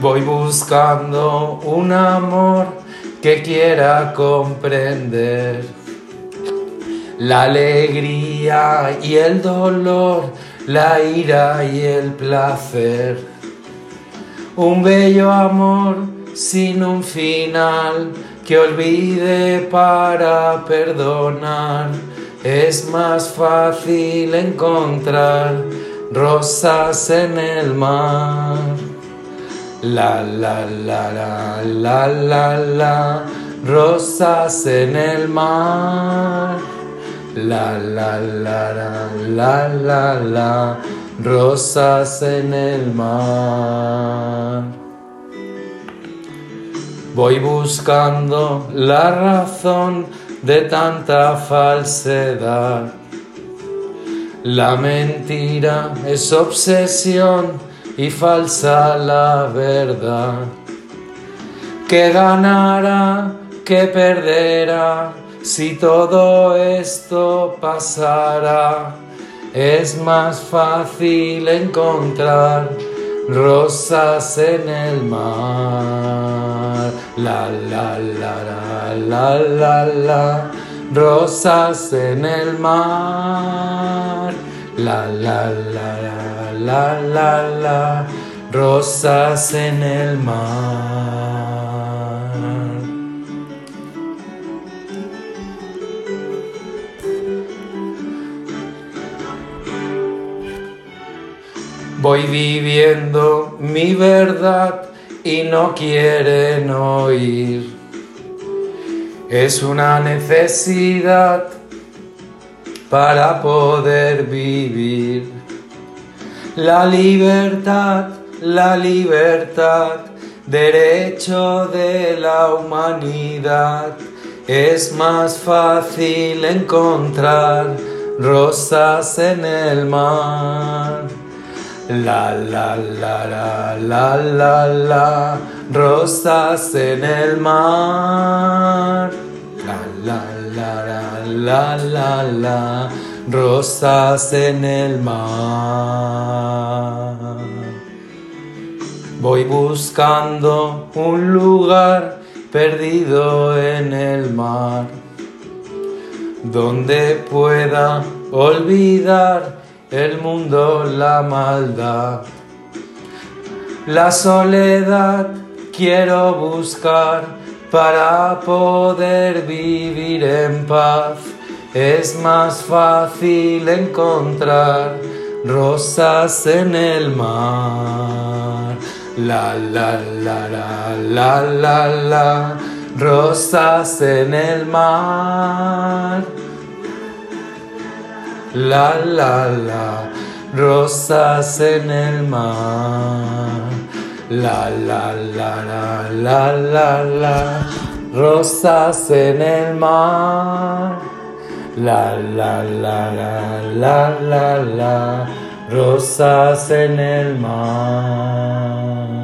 Voy buscando un amor que quiera comprender la alegría y el dolor, la ira y el placer. Un bello amor sin un final que olvide para perdonar. Es más fácil encontrar rosas en el mar. La la la la la la la rosas en el mar. La la la la la la la rosas en el mar. Voy buscando la razón de tanta falsedad. La mentira es obsesión y falsa la verdad. Que ganará, que perderá, si todo esto pasará. Es más fácil encontrar rosas en el mar. La la la la la la la, rosas en el mar. La la la la la la la, rosas en el mar. Voy viviendo mi verdad y no quieren oír. Es una necesidad para poder vivir. La libertad, la libertad, derecho de la humanidad. Es más fácil encontrar rosas en el mar. La la la la la la la rosas en el mar. La la la la la la la rosas en el mar. Voy buscando un lugar perdido en el mar, donde pueda olvidar el mundo, la maldad. La soledad quiero buscar para poder vivir en paz es más fácil encontrar rosas en el mar. La la la la la la la rosas en el mar. La la la rosas en el mar. La la la la la la la rosas en el mar. La la la la la la la, rosas en el mar.